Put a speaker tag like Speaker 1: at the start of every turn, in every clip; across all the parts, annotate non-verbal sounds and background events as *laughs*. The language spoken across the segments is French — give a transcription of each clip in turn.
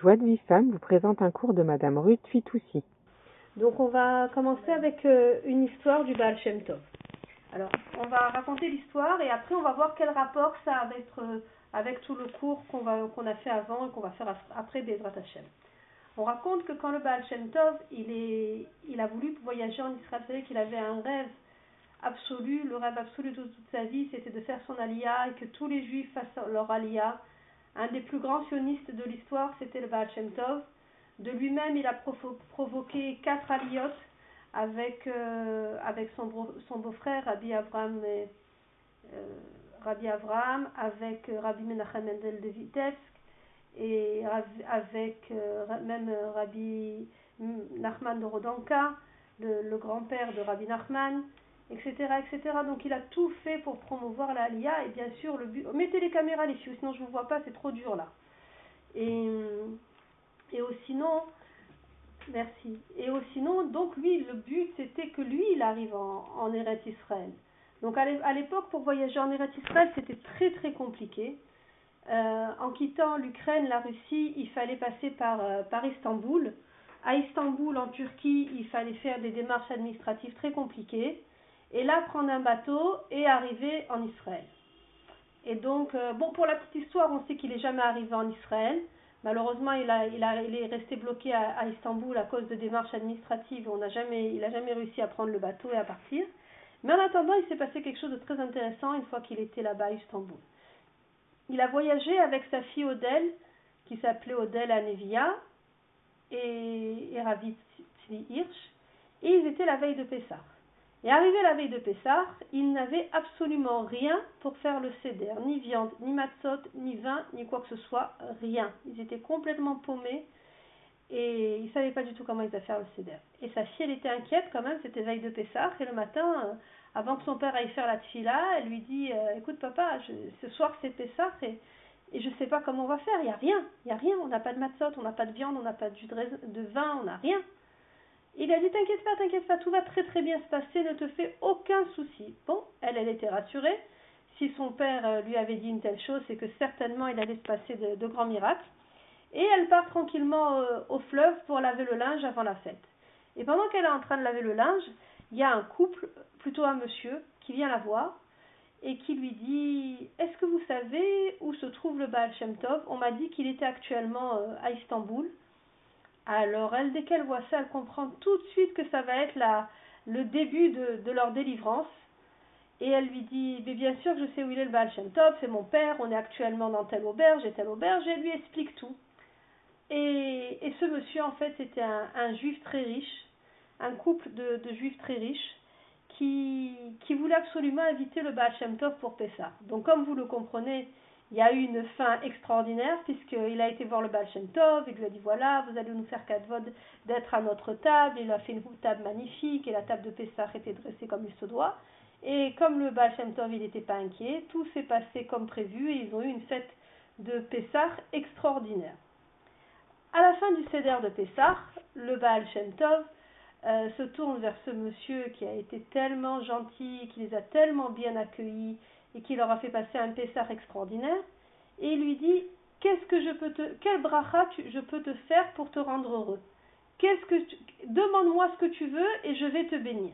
Speaker 1: Joie de vie femme vous présente un cours de Madame Ruth Fitoussi.
Speaker 2: Donc on va commencer avec euh, une histoire du Baal Shem Tov. Alors on va raconter l'histoire et après on va voir quel rapport ça a avec, euh, tout le cours qu'on a fait avant et qu'on va faire après Bezrat Hashem. On raconte que quand le Baal Shem Tov il, a voulu voyager en Israël, vous savez qu'il avait un rêve absolu, le rêve absolu de toute sa vie c'était de faire son aliyah et que tous les juifs fassent leur aliyah un des plus grands sionistes de l'histoire, c'était le Baal Shem Tov. De lui-même, il a provoqué quatre aliotes avec, euh, avec son, son beau-frère, Rabbi Avraham, euh, Rabbi Avraham, avec euh, Rabbi Menachem Mendel de Vitebsk, et avec même Rabbi Nachman de Rodanka, le, le grand-père de Rabbi Nachman, etc., etc. Donc il a tout fait pour promouvoir la et bien sûr le but. Mettez les caméras les filles, sinon je ne vous vois pas, c'est trop dur là. Et, et sinon, merci. Et sinon, donc lui, le but c'était que lui il arrive en, en Eretz Israël. Donc à l'époque, pour voyager en Eretz Israël, c'était très très compliqué. Euh, en quittant l'Ukraine, la Russie, il fallait passer par, euh, par Istanbul. À Istanbul, en Turquie, il fallait faire des démarches administratives très compliquées et là prendre un bateau et arriver en Israël. Et donc, euh, bon, pour la petite histoire, on sait qu'il n'est jamais arrivé en Israël. Malheureusement, il, a, il, a, il est resté bloqué à, Istanbul à cause de démarches administratives. On n'a jamais, il n'a jamais réussi à prendre le bateau et à partir. Mais en attendant, il s'est passé quelque chose de très intéressant une fois qu'il était là-bas à Istanbul. Il a voyagé avec sa fille Odelle, qui s'appelait Odelle Anevia, et, et Ravi Hirsch, et ils étaient la veille de Pessah. Et arrivé la veille de Pessah, ils n'avaient absolument rien pour faire le seder, ni viande, ni matzot, ni vin, ni quoi que ce soit, rien. Ils étaient complètement paumés et ils ne savaient pas du tout comment ils allaient faire le seder. Et sa fille, elle était inquiète quand même, c'était veille de Pessah, et le matin, euh, avant que son père aille faire la tfila, elle lui dit euh, Écoute papa, ce soir c'est Pessah et, je ne sais pas comment on va faire, il n'y a rien, il n'y a rien, on n'a pas de matzot, on n'a pas de viande, on n'a pas de vin, on n'a rien. Il a dit T'inquiète pas, t'inquiète pas, tout va très très bien se passer, ne te fais aucun souci. Bon, elle, elle était rassurée. Si son père euh, lui avait dit une telle chose, c'est que certainement il allait se passer de, grands miracles. Et elle part tranquillement euh, au fleuve pour laver le linge avant la fête. Et pendant qu'elle est en train de laver le linge, il y a un couple, plutôt un monsieur, qui vient la voir et qui lui dit Est-ce que vous savez où se trouve le Baal Shem Tov? On m'a dit qu'il était actuellement euh, à Istanbul. Alors, elle, dès qu'elle voit ça, elle comprend tout de suite que ça va être le début de, leur délivrance. Et elle lui dit, mais bien sûr je sais où il est le Baal Shem Tov, c'est mon père, on est actuellement dans telle auberge et telle auberge, et elle lui explique tout. Et, ce monsieur, en fait, c'était un, juif très riche, un couple de, de juifs très riches, qui, qui voulait absolument inviter le Baal Shem Tov pour Pessah. Donc, comme vous le comprenez, il y a eu une fin extraordinaire puisqu'il a été voir le Baal et lui a dit voilà, vous allez nous faire vod d'être à notre table. Il a fait une table magnifique et la table de Pessah était dressée comme il se doit. Et comme le Baal il n'était pas inquiet, tout s'est passé comme prévu et ils ont eu une fête de Pessah extraordinaire. À la fin du Seder de Pessah, le Baal euh, se tourne vers ce monsieur qui a été tellement gentil, qui les a tellement bien accueillis et qui leur a fait passer un Pessar extraordinaire, et il lui dit Qu'est-ce que je peux te, quel bracha je peux te faire pour te rendre heureux? Demande-moi ce que tu veux et je vais te bénir.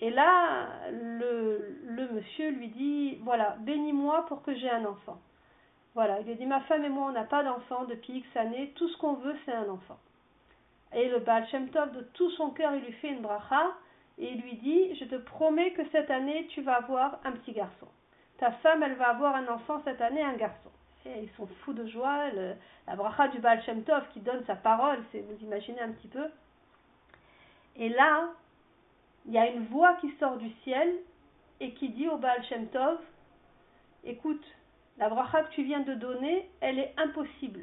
Speaker 2: Et là, le, le monsieur lui dit Voilà, bénis-moi pour que j'ai un enfant. Voilà, il lui dit Ma femme et moi, on n'a pas d'enfant depuis X années, tout ce qu'on veut, c'est un enfant. Et le Baal Shem Tov, de tout son cœur, il lui fait une bracha et il lui dit Je te promets que cette année, tu vas avoir un petit garçon ta femme, elle va avoir un enfant cette année, un garçon. Ils sont fous de joie. la bracha du Baal Shem Tov qui donne sa parole, c'est vous imaginez un petit peu. Et là, il y a une voix qui sort du ciel et qui dit au Baal Shem Tov Écoute, la bracha que tu viens de donner, elle est impossible.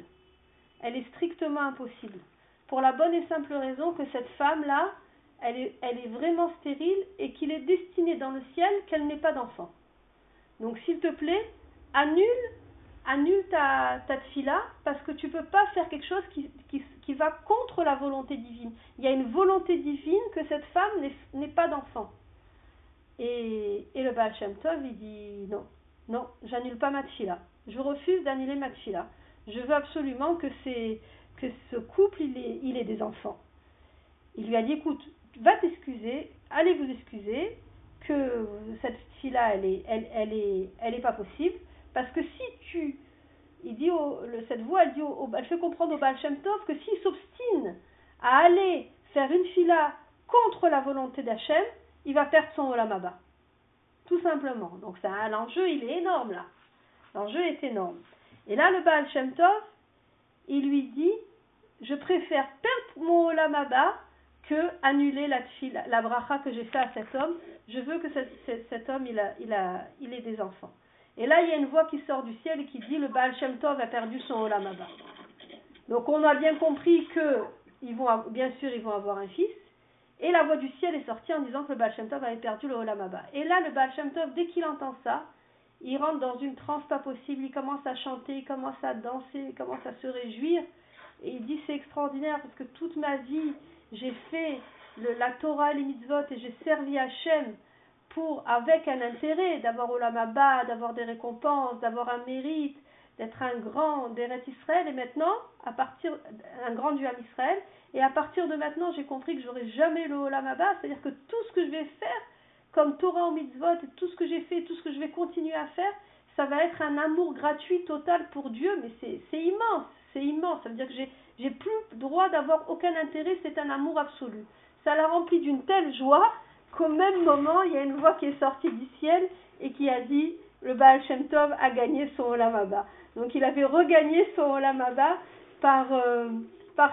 Speaker 2: Elle est strictement impossible. Pour la bonne et simple raison que cette femme-là, elle est vraiment stérile et qu'il est destiné dans le ciel qu'elle n'ait pas d'enfant. Donc s'il te plaît, annule, annule ta, ta tfila parce que tu ne peux pas faire quelque chose qui, va contre la volonté divine. Il y a une volonté divine que cette femme n'ait pas d'enfant. Et, le Baal Shem Tov, il dit non, non, j'annule pas ma tfila. Je refuse d'annuler ma tfila. Je veux absolument que que ce couple, il il est des enfants. Il lui a dit, écoute, va t'excuser, allez vous excuser, que cette fille-là, elle est, elle, elle est, elle est pas possible, parce que si tu, il dit, cette voix, elle, dit elle fait comprendre au Baal Shem Tov que s'il s'obstine à aller faire une fila contre la volonté d'Hachem, il va perdre son Olamaba. Tout simplement. Donc ça, l'enjeu, il est énorme là. L'enjeu est énorme. Et là, le Baal Shem Tov, il lui dit, je préfère perdre mon Olamaba que annuler la, bracha que j'ai fait à cet homme. Je veux que cet, homme, il, a, il, a, il ait des enfants. Et là, il y a une voix qui sort du ciel et qui dit, le Baal Shem Tov a perdu son Olamaba. Donc on a bien compris que, ils vont, bien sûr, ils vont avoir un fils. Et la voix du ciel est sortie en disant que le Baal Shem Tov avait perdu le Olamaba. Et là, le Baal Shem Tov, dès qu'il entend ça, il rentre dans une transe pas possible, il commence à chanter, il commence à danser, il commence à se réjouir. Et il dit c'est extraordinaire parce que toute ma vie, j'ai fait la Torah et les mitzvot et j'ai servi Hachem pour, avec un intérêt, d'avoir Olamaba, d'avoir des récompenses, d'avoir un mérite, d'être un grand d'Eret Israël. Et maintenant, à partir, un grand du Ham Israël. Et à partir de maintenant, j'ai compris que j'aurai jamais le Olamaba, c'est-à-dire que tout ce que je vais faire, comme Torah ou mitzvot, tout ce que j'ai fait, tout ce que je vais continuer à faire, ça va être un amour gratuit total pour Dieu, mais c'est immense, c'est immense. Ça veut dire que j'ai, j'ai plus droit d'avoir aucun intérêt, c'est un amour absolu. Ça l'a rempli d'une telle joie qu'au même moment, il y a une voix qui est sortie du ciel et qui a dit le Baal Shem Tov a gagné son Olamaba. Donc il avait regagné son Olamaba par, euh,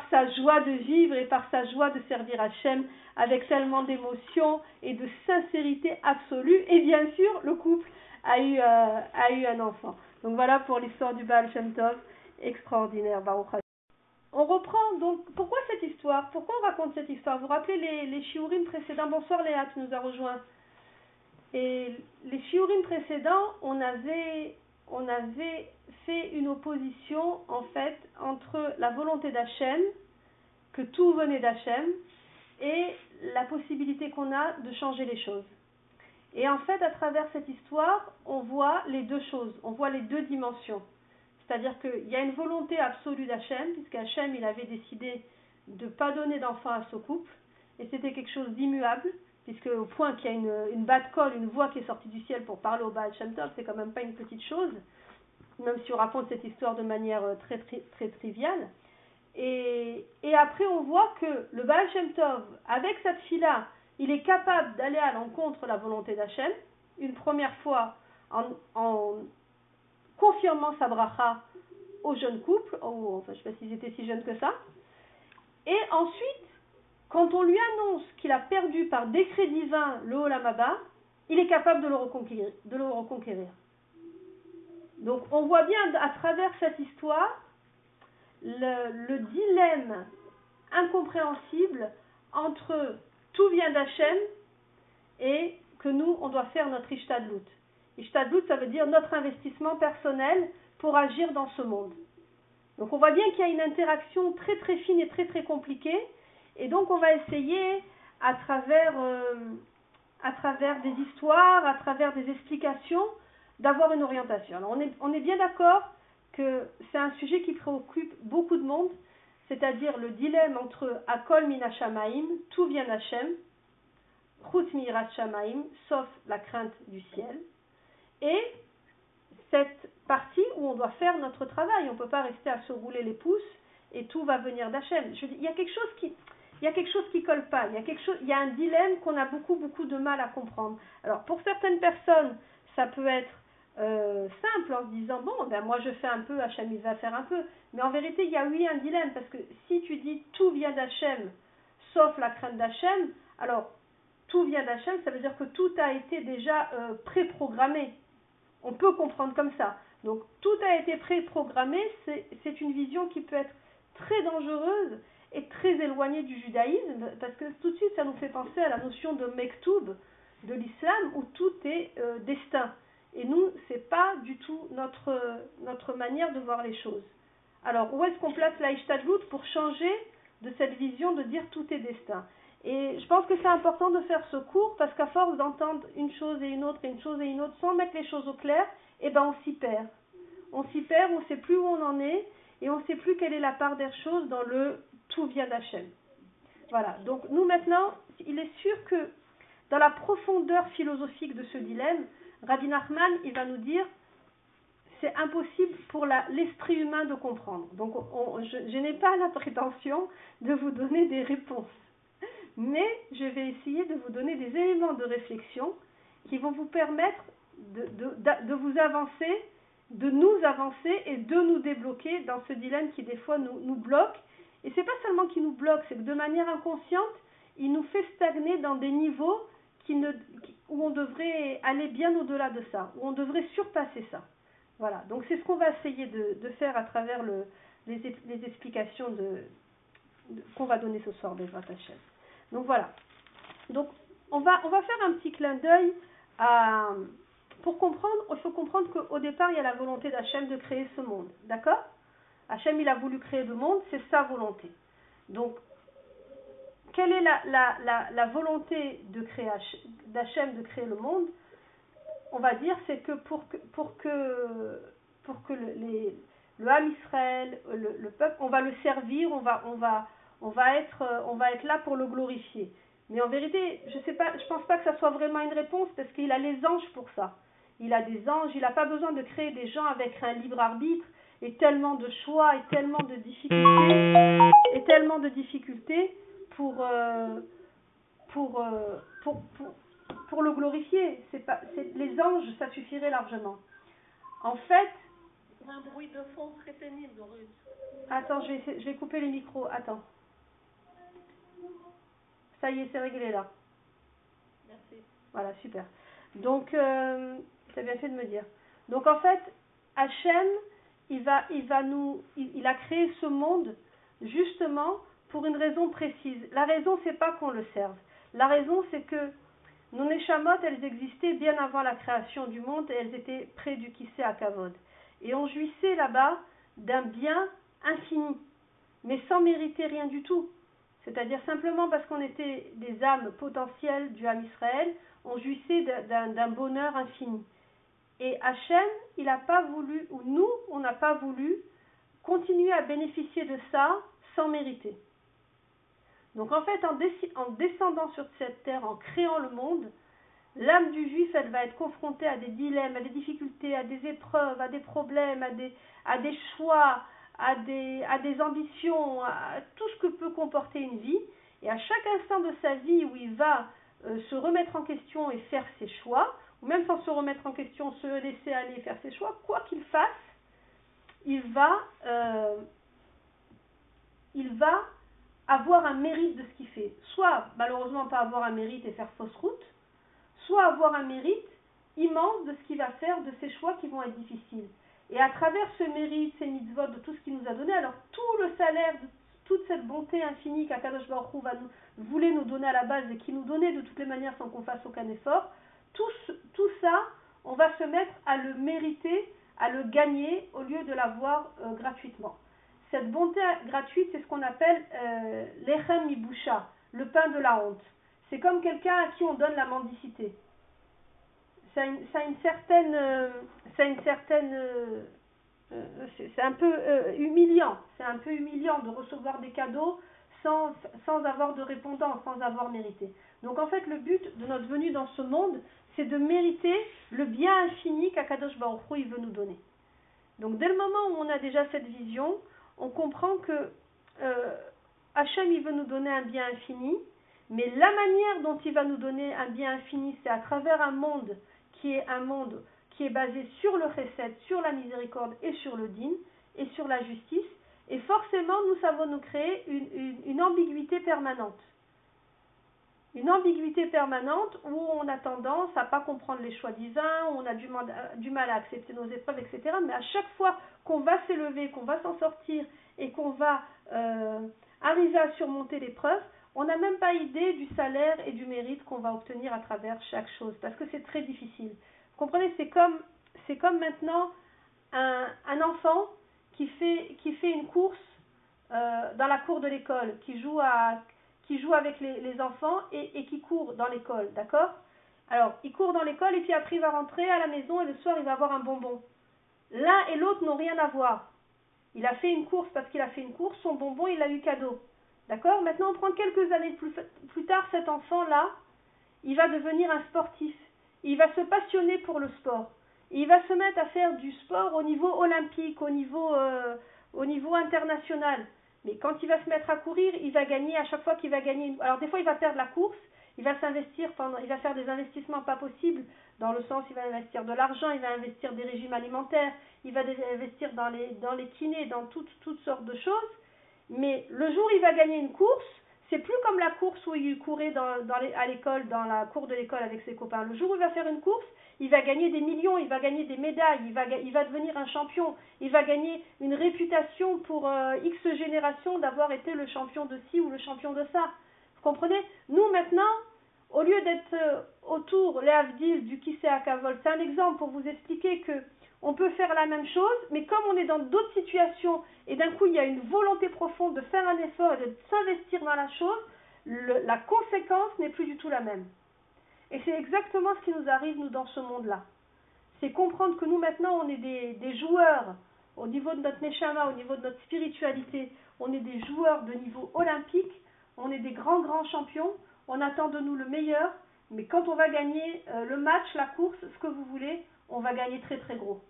Speaker 2: sa joie de vivre et par sa joie de servir Hachem avec tellement d'émotion et de sincérité absolue. Et bien sûr, le couple a eu, euh, un enfant. Donc voilà pour l'histoire du Baal Shem Tov, extraordinaire, Baruch on reprend donc, pourquoi cette histoire? Pourquoi on raconte cette histoire? Vous vous rappelez les, les précédents? Bonsoir Léa, tu nous as rejoint. Et les shiurim précédents, on avait, on avait fait une opposition en fait entre la volonté d'Hachem, que tout venait d'Hachem, et la possibilité qu'on a de changer les choses. Et en fait, à travers cette histoire, on voit les deux choses, on voit les deux dimensions. C'est-à-dire qu'il y a une volonté absolue d'Hachem, puisqu'Hachem, il avait décidé de ne pas donner d'enfant à ce couple, et c'était quelque chose d'immuable, puisque au point qu'il y a une, une batte colle, une voix qui est sortie du ciel pour parler au Baal Shem Tov, c'est quand même pas une petite chose, même si on raconte cette histoire de manière euh, très, très, très triviale. Et, après, on voit que le Baal Shem Tov, avec cette fille-là, il est capable d'aller à l'encontre de la volonté d'Hachem, une première fois en, confirmant sa bracha au jeune couple, enfin, je ne sais pas s'ils étaient si jeunes que ça. Et ensuite, quand on lui annonce qu'il a perdu par décret divin le Olamaba, il est capable de le reconquérir. Donc on voit bien à travers cette histoire le, dilemme incompréhensible entre tout vient d'Hachem et que nous, on doit faire notre Ishtadlut. Ishtadlut, ça veut dire notre investissement personnel pour agir dans ce monde. Donc on voit bien qu'il y a une interaction très très fine et très très compliquée. Et donc on va essayer à travers, euh, à travers des histoires, à travers des explications, d'avoir une orientation. On est, bien d'accord que c'est un sujet qui préoccupe beaucoup de monde, c'est-à-dire le dilemme entre Akol Minashamaim, tout vient d'Hachem, Chut Shamaim, sauf la crainte du ciel, et cette partie où on doit faire notre travail. On ne peut pas rester à se rouler les pouces et tout va venir d'Hachem. il y a quelque chose qui, il y a quelque chose qui colle pas. Il y a quelque chose, il y a un dilemme qu'on a beaucoup beaucoup de mal à comprendre. Alors pour certaines personnes, ça peut être euh, simple en se disant bon ben moi je fais un peu, Hachem il va faire un peu. Mais en vérité il y a oui un dilemme parce que si tu dis tout vient d'Hachem sauf la crainte d'Hachem, alors tout vient d'Hachem, ça veut dire que tout a été déjà euh, préprogrammé. On peut comprendre comme ça. Donc tout a été préprogrammé, c'est une vision qui peut être très dangereuse et très éloignée du judaïsme, parce que tout de suite ça nous fait penser à la notion de Mektoub de l'islam où tout est euh, destin. Et nous, ce n'est pas du tout notre, manière de voir les choses. Alors, où est-ce qu'on place la pour changer de cette vision de dire tout est destin? Et je pense que c'est important de faire ce cours parce qu'à force d'entendre une chose et une autre une chose et une autre sans mettre les choses au clair, eh ben on s'y perd. On s'y perd, on ne sait plus où on en est. et on ne sait plus quelle est la part des choses dans le tout vient d'Hachem. Voilà, donc nous maintenant, il est sûr que dans la profondeur philosophique de ce dilemme, Rabbi Nachman, il va nous dire c'est impossible pour l'esprit humain de comprendre. Donc je, je n'ai pas la prétention de vous donner des réponses, mais je vais essayer de vous donner des éléments de réflexion qui vont vous permettre de, vous avancer, de nous avancer et de nous débloquer dans ce dilemme qui des fois nous, bloque. Et c'est pas seulement qui nous bloque, c'est que de manière inconsciente, il nous fait stagner dans des niveaux où on devrait aller bien au-delà de ça, où on devrait surpasser ça. Voilà, donc c'est ce qu'on va essayer de, faire à travers le, les, explications qu'on va donner ce soir des Hachem. Donc voilà. Donc on va, on va faire un petit clin d'œil pour comprendre, il faut comprendre qu'au départ, il y a la volonté d'Hachem de créer ce monde. D'accord? Hachem, il a voulu créer le monde, c'est sa volonté. Donc, quelle est la, la, la, volonté de d'Hachem de créer le monde? On va dire, c'est que pour que, pour que, pour que le Ham Israël, le, le, peuple, on va le servir, on va, on va, on va être, on va être là pour le glorifier. Mais en vérité, je sais pas, je pense pas que ça soit vraiment une réponse parce qu'il a les anges pour ça. Il a des anges, il n'a pas besoin de créer des gens avec un libre arbitre et tellement de choix et tellement de difficultés et tellement de difficultés pour euh, pour, euh, pour, pour, pour le glorifier. C'est pas, c'est, les anges, ça suffirait largement. En fait,
Speaker 3: un bruit de fond très pénible,
Speaker 2: Attends, je vais, je vais couper les micros. Attends. Ça y est, c'est réglé là.
Speaker 3: Merci.
Speaker 2: Voilà, super. Donc, euh, c'est bien fait de me dire. Donc, en fait, Hachem, il va, il va nous, il, il, a créé ce monde justement pour une raison précise. La raison, c'est pas qu'on le serve. La raison, c'est que nos Neshamot, elles existaient bien avant la création du monde et elles étaient près du Kissé à Kavod. Et on jouissait là-bas d'un bien infini, mais sans mériter rien du tout. C'est-à-dire simplement parce qu'on était des âmes potentielles du âme Israël, on jouissait d'un bonheur infini. Et Hachem, il n'a pas voulu, ou nous, on n'a pas voulu continuer à bénéficier de ça sans mériter. Donc en fait, en, en, descendant sur cette terre, en créant le monde, l'âme du juif, elle va être confrontée à des dilemmes, à des difficultés, à des épreuves, à des problèmes, à des choix, à des, ambitions, à tout ce que peut comporter une vie. Et à chaque instant de sa vie où il va euh, se remettre en question et faire ses choix, ou même sans se remettre en question, se laisser aller faire ses choix, quoi qu'il fasse, il va, euh, il va avoir un mérite de ce qu'il fait. Soit malheureusement pas avoir un mérite et faire fausse route, soit avoir un mérite immense de ce qu'il va faire, de ses choix qui vont être difficiles. Et à travers ce mérite, ces mitzvot, de tout ce qu'il nous a donné, alors tout le salaire, de toute cette bonté infinie qu'Akadosh Baruch Hu voulait nous donner à la base et qui nous donnait de toutes les manières sans qu'on fasse aucun effort, tout, tout, ça, on va se mettre à le mériter, à le gagner au lieu de l'avoir euh, gratuitement. Cette bonté gratuite, c'est ce qu'on appelle euh, l'echem ibusha, le pain de la honte. C'est comme quelqu'un à qui on donne la mendicité ça une, ça une certaine, euh, une certaine, euh, euh, c'est un peu humiliant. C'est un peu humiliant de recevoir des cadeaux sans, sans avoir de répondant, sans avoir mérité. Donc en fait, le but de notre venue dans ce monde, c'est de mériter le bien infini qu'Akadosh Baruch il veut nous donner. Donc dès le moment où on a déjà cette vision, on comprend que euh, Hachem, il veut nous donner un bien infini, mais la manière dont il va nous donner un bien infini, c'est à travers un monde qui est un monde qui est basé sur le chesed, sur la miséricorde et sur le din et sur la justice. Et forcément, nous savons nous créer une, ambiguïté permanente. Une ambiguïté permanente où on a tendance à pas comprendre les choix divins, où on a du mal, du mal à accepter nos épreuves, etc. Mais à chaque fois qu'on va s'élever, qu'on va s'en sortir et qu'on va euh, arriver à surmonter l'épreuve, on n'a même pas idée du salaire et du mérite qu'on va obtenir à travers chaque chose, parce que c'est très difficile. Vous comprenez, c'est comme, c'est comme maintenant un, un, enfant qui fait, qui fait une course euh, dans la cour de l'école, qui joue, à, qui joue avec les, enfants et, et, qui court dans l'école, d'accord? Alors, il court dans l'école et puis après il va rentrer à la maison et le soir il va avoir un bonbon. L'un et l'autre n'ont rien à voir. Il a fait une course parce qu'il a fait une course, son bonbon, il l'a eu cadeau. D'accord Maintenant, on prend quelques années plus, tard, cet enfant-là, il va devenir un sportif. Il va se passionner pour le sport. il va se mettre à faire du sport au niveau olympique, au niveau, euh, international. Mais quand il va se mettre à courir, il va gagner à chaque fois qu'il va gagner. Alors des fois, il va perdre la course, il va s'investir pendant, il va faire des investissements pas possibles dans le sens, il va investir de l'argent, il va investir des régimes alimentaires, il va investir dans les, dans les kinés, dans toutes sortes de choses. Mais le jour où il va gagner une course, c'est plus comme la course où il courait à l'école, dans la cour de l'école avec ses copains. Le jour où il va faire une course, il va gagner des millions, il va gagner des médailles, il va, il va devenir un champion, il va gagner une réputation pour euh, X générations d'avoir été le champion de ci ou le champion de ça. Vous comprenez? Nous maintenant, au lieu d'être euh, autour, les Avdil, du Kissé à Kavol, c'est un exemple pour vous expliquer que on peut faire la même chose, mais comme on est dans d'autres situations et d'un coup il y a une volonté profonde de faire un effort et de s'investir dans la chose, la conséquence n'est plus du tout la même. Et c'est exactement ce qui nous arrive, nous, dans ce monde-là. C'est comprendre que nous, maintenant, on est des, joueurs au niveau de notre neshama, au niveau de notre spiritualité. On est des joueurs de niveau olympique. On est des grands, grands champions. On attend de nous le meilleur. Mais quand on va gagner euh, le match, la course, ce que vous voulez, on va gagner très, très gros.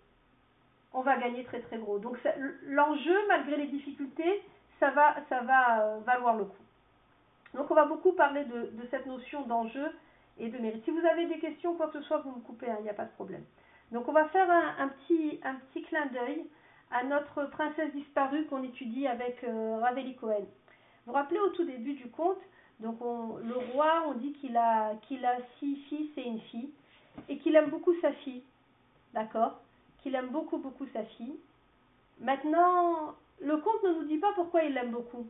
Speaker 2: On va gagner très, très gros. Donc, l'enjeu, malgré les difficultés, ça va, ça va euh, valoir le coup. Donc, on va beaucoup parler de, cette notion d'enjeu et de mérite. Si vous avez des questions, quoi que ce soit, vous me coupez, hein, il n'y a pas de problème. Donc on va faire un, petit, un petit clin d'œil à notre princesse disparue qu'on étudie avec euh, Raveli Cohen. Vous vous rappelez au tout début du conte, donc le roi, on dit qu'il a, qu'il a six fils et une fille, et qu'il aime beaucoup sa fille, d'accord? Qu'il aime beaucoup, beaucoup sa fille. Maintenant, le conte ne nous dit pas pourquoi il l'aime beaucoup.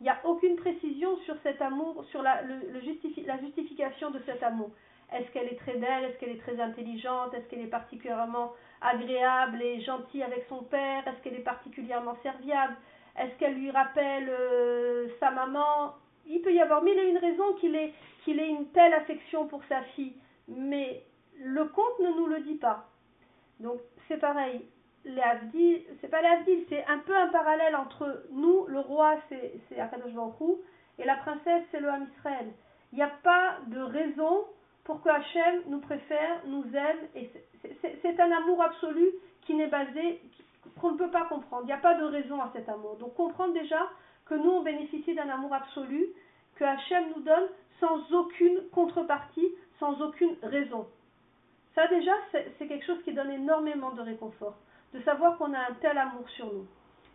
Speaker 2: Il n'y a aucune précision sur cet amour, sur la, justification de cet amour. Est-ce qu'elle est très belle? Est-ce qu'elle est très intelligente? Est-ce qu'elle est particulièrement agréable et gentille avec son père? Est-ce qu'elle est particulièrement serviable? Est-ce qu'elle lui rappelle euh, sa maman? Il peut y avoir mille et une raisons qu'il qu'il ait une telle affection pour sa fille, mais le conte ne nous le dit pas. Donc c'est pareil, les c'est pas les c'est un peu un parallèle entre nous, le roi c'est Akadosh Baruch et la princesse c'est le Ham Israël. Il n'y a pas de raison pour que Hachem nous préfère, nous aime, et c'est un amour absolu qui n'est basé, qu'on ne peut pas comprendre. Il n'y a pas de raison à cet amour. Donc comprendre déjà que nous on bénéficie d'un amour absolu, que Hachem nous donne sans aucune contrepartie, sans aucune raison. Ça déjà, c'est quelque chose qui donne énormément de réconfort de savoir qu'on a un tel amour sur nous.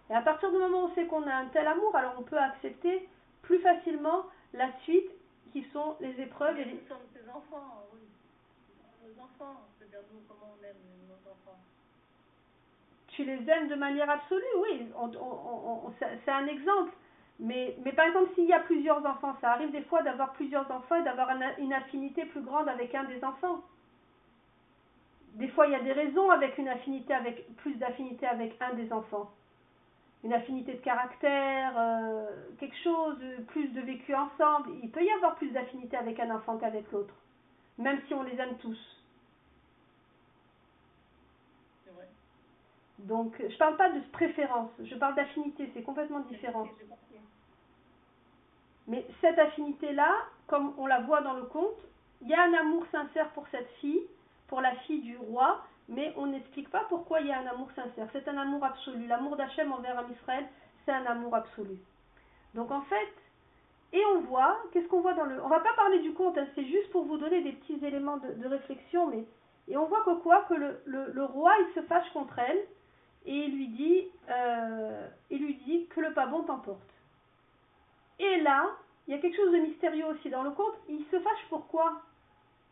Speaker 2: Et à partir du moment où on sait qu'on a un tel amour, alors on peut accepter plus facilement la suite qui sont les épreuves. et les...
Speaker 3: Nous sommes ses enfants, oui. Nos enfants, c'est-à-dire nous, comment on aime nos enfants.
Speaker 2: Tu les aimes de manière absolue, oui. c'est un exemple. Mais, mais, par exemple, s'il y a plusieurs enfants, ça arrive des fois d'avoir plusieurs enfants et d'avoir une affinité plus grande avec un des enfants des fois, il y a des raisons avec une affinité, avec plus d'affinité avec un des enfants. Une affinité de caractère, euh, quelque chose, plus de vécu ensemble. Il peut y avoir plus d'affinité avec un enfant qu'avec l'autre, même si on les aime tous.
Speaker 3: Vrai.
Speaker 2: Donc, je ne parle pas de préférence, je parle d'affinité, c'est complètement différent. Mais cette affinité-là, comme on la voit dans le conte, il y a un amour sincère pour cette fille, pour la fille du roi, mais on n'explique pas pourquoi il y a un amour sincère. C'est un amour absolu. L'amour d'Hachem envers un Israël, c'est un amour absolu. Donc en fait, et on voit, qu'est-ce qu'on voit dans le... On va pas parler du conte, hein, c'est juste pour vous donner des petits éléments de, réflexion, mais... Et on voit que quoi Que le, le, roi, il se fâche contre elle, et il lui dit, euh, il lui dit que le pas bon t'emporte. Et là, il y a quelque chose de mystérieux aussi dans le conte. Il se fâche pourquoi?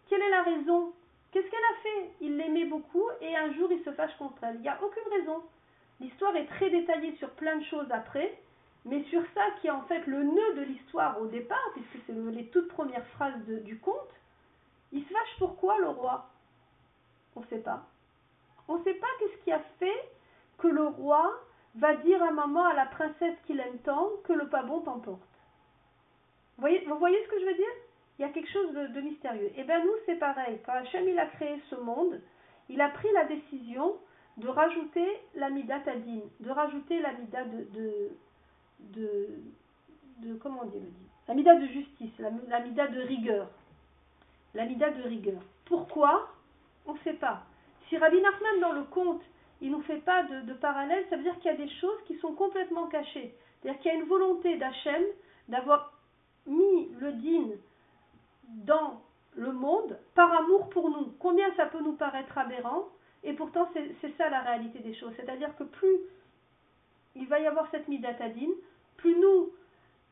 Speaker 2: Quelle est la raison? Qu'est-ce qu'elle a fait? Il l'aimait beaucoup et un jour il se fâche contre elle. Il n'y a aucune raison. L'histoire est très détaillée sur plein de choses après, mais sur ça qui est en fait le nœud de l'histoire au départ, puisque c'est les toutes premières phrases du conte, il se fâche pourquoi le roi? On ne sait pas. On ne sait pas qu'est-ce qui a fait que le roi va dire à maman, à la princesse qu'il aime tant, que le pas bon t'emporte. vous voyez ce que je veux dire? Il y a quelque chose de, mystérieux. Et eh bien nous, c'est pareil. Quand Hachem il a créé ce monde, il a pris la décision de rajouter l'amida tadine, de rajouter l'amida de, de, de, comment on dit L'amida de justice, l'amida de rigueur. L'amida de rigueur. Pourquoi? On ne sait pas. Si Rabbi Nachman dans le conte, il ne nous fait pas de, de parallèle, ça veut dire qu'il y a des choses qui sont complètement cachées. C'est-à-dire qu'il y a une volonté d'Hachem d'avoir mis le din dans le monde par amour pour nous. Combien ça peut nous paraître aberrant Et pourtant, c'est ça la réalité des choses. C'est-à-dire que plus il va y avoir cette midatadine, plus nous,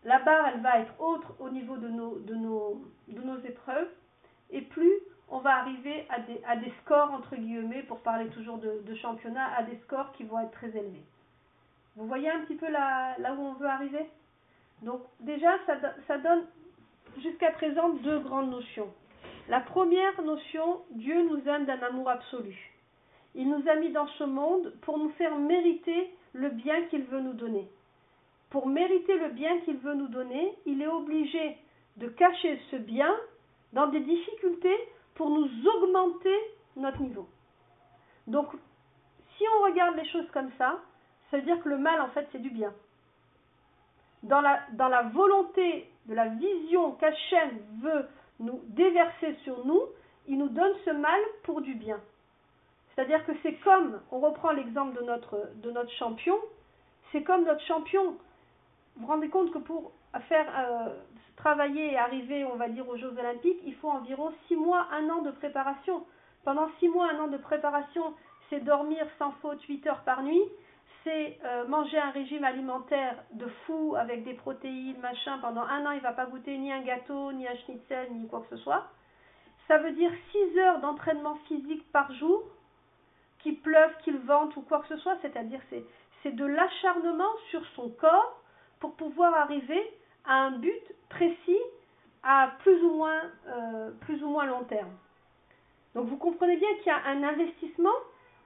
Speaker 2: la barre, elle va être autre au niveau de nos, de nos, de nos épreuves, et plus on va arriver à des, à des scores, entre guillemets, pour parler toujours de, championnat, à des scores qui vont être très élevés. Vous voyez un petit peu là, là où on veut arriver? Donc déjà, ça, ça donne jusqu'à présent deux grandes notions. La première notion, Dieu nous aime d'un amour absolu. Il nous a mis dans ce monde pour nous faire mériter le bien qu'il veut nous donner. Pour mériter le bien qu'il veut nous donner, il est obligé de cacher ce bien dans des difficultés pour nous augmenter notre niveau. Donc, si on regarde les choses comme ça, ça veut dire que le mal, en fait, c'est du bien. Dans la, volonté de la vision qu'Hachem veut nous déverser sur nous, il nous donne ce mal pour du bien. C'est-à-dire que c'est comme, on reprend l'exemple de notre, de notre champion, c'est comme notre champion. Vous vous rendez compte que pour faire euh, travailler et arriver, on va dire, aux Jeux Olympiques, il faut environ six mois, un an de préparation. Pendant six mois, un an de préparation, c'est dormir sans faute 8 heures par nuit, c'est euh, manger un régime alimentaire de fou avec des protéines, machin, pendant un an, il ne va pas goûter ni un gâteau, ni un schnitzel, ni quoi que ce soit. Ça veut dire 6 heures d'entraînement physique par jour, qu'il pleuve, qu'il vente ou quoi que ce soit, c'est-à-dire c'est, c'est de l'acharnement sur son corps pour pouvoir arriver à un but précis à plus ou moins, euh, plus ou moins long terme. Donc vous comprenez bien qu'il y a un investissement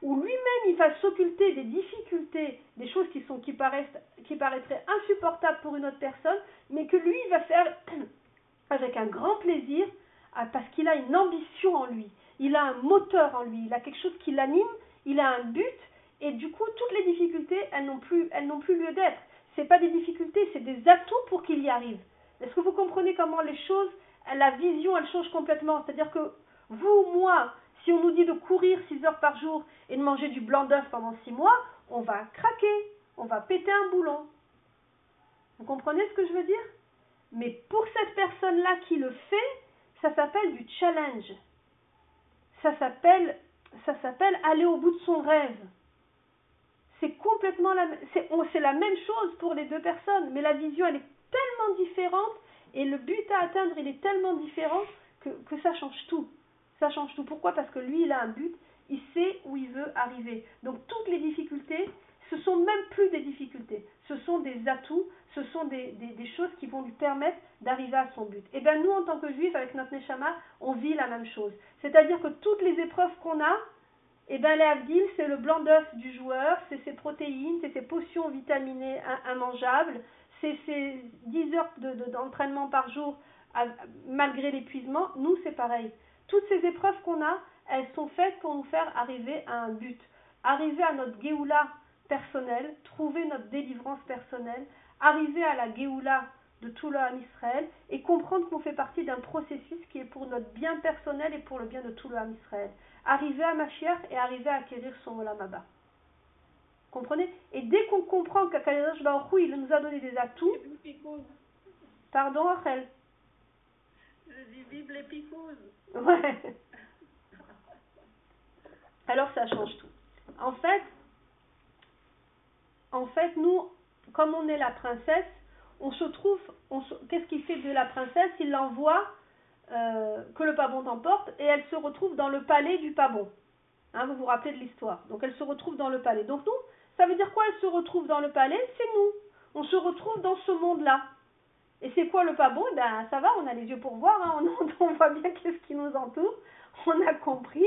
Speaker 2: où lui-même il va s'occulter des difficultés, des choses qui, sont, qui, paraissent, qui paraîtraient insupportables pour une autre personne, mais que lui il va faire *clears throat* avec un grand plaisir ah, parce qu'il a une ambition en lui, il a un moteur en lui, il a quelque chose qui l'anime, il a un but, et du coup toutes les difficultés elles n'ont plus, elles n'ont plus lieu d'être. Ce pas des difficultés, c'est des atouts pour qu'il y arrive. Est-ce que vous comprenez comment les choses, la vision, elle change complètement? C'est-à-dire que vous, moi, si on nous dit de courir 6 heures par jour et de manger du blanc d'œuf pendant 6 mois, on va craquer, on va péter un boulon. Vous comprenez ce que je veux dire? Mais pour cette personne-là qui le fait, ça s'appelle du challenge. Ça s'appelle aller au bout de son rêve. C'est complètement la c'est la même chose pour les deux personnes, mais la vision elle est tellement différente et le but à atteindre il est tellement différent que ça change tout ça change tout. Pourquoi? Parce que lui, il a un but, il sait où il veut arriver. Donc toutes les difficultés, ce sont même plus des difficultés, ce sont des atouts, ce sont des, choses qui vont lui permettre d'arriver à son but. Et eh bien nous, en tant que juifs, avec notre Neshama, on vit la même chose. C'est-à-dire que toutes les épreuves qu'on a, et eh bien les Avdil, c'est le blanc d'œuf du joueur, c'est ses protéines, c'est ses potions vitaminées immangeables, c'est ses 10 heures d'entraînement de, par jour malgré l'épuisement. Nous, c'est pareil. Toutes ces épreuves qu'on a, elles sont faites pour nous faire arriver à un but, arriver à notre Géoula personnelle, trouver notre délivrance personnelle, arriver à la Géoula de tout le Ham Israël et comprendre qu'on fait partie d'un processus qui est pour notre bien personnel et pour le bien de tout le Ham Israël. Arriver à Mashiach et arriver à acquérir son Olam Abba. Comprenez? Et dès qu'on comprend qu'Akadosh Baruch il nous a donné des atouts. Pardon, Rachel?
Speaker 3: Je dis les
Speaker 2: Ouais. Alors ça change tout. En fait, en fait, nous, comme on est la princesse, on se trouve, qu'est-ce qu'il fait de la princesse? Il l'envoie euh, que le pas bon t'emporte et elle se retrouve dans le palais du pas bon. Hein, vous vous rappelez de l'histoire. Donc elle se retrouve dans le palais. Donc nous, ça veut dire quoi Elle se retrouve dans le palais? C'est nous. On se retrouve dans ce monde-là. Et c'est quoi le pas bon Ben ça va, on a les yeux pour voir, hein. *laughs* on, voit bien qu'est-ce qui nous entoure, on a compris,